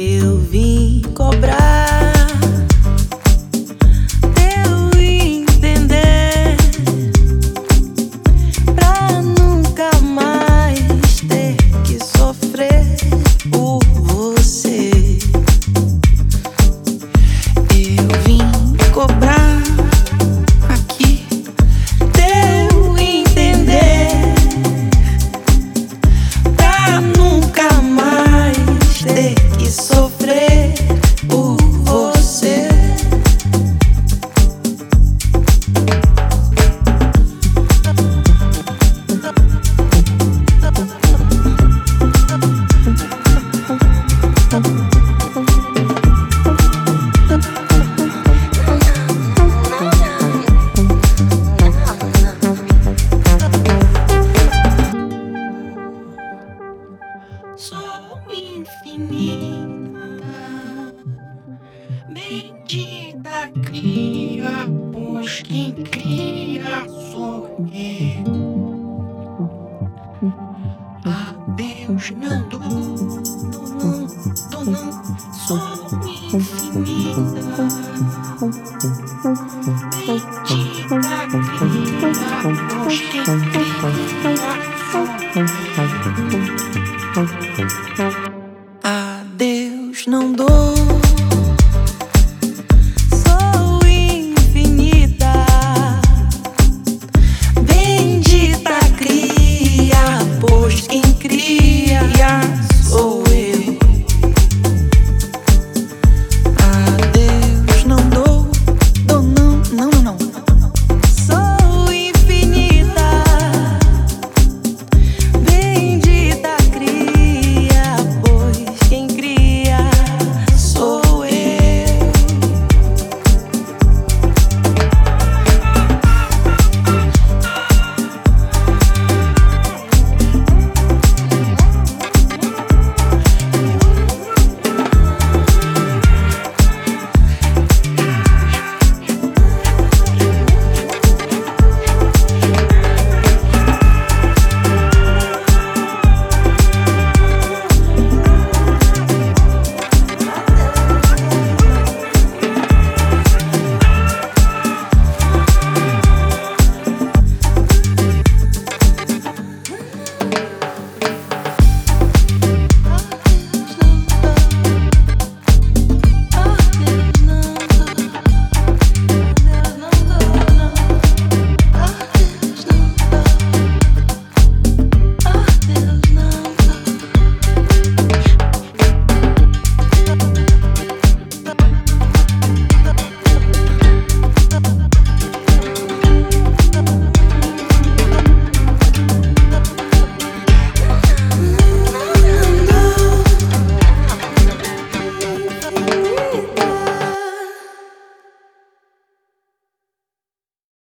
Eu vim cobrar. sou infinita, bendita cria, pois quem cria sou eu. A Deus não dou, dou não, sou infinita, bendita cria, pois quem cria sou eu. Adeus, não dou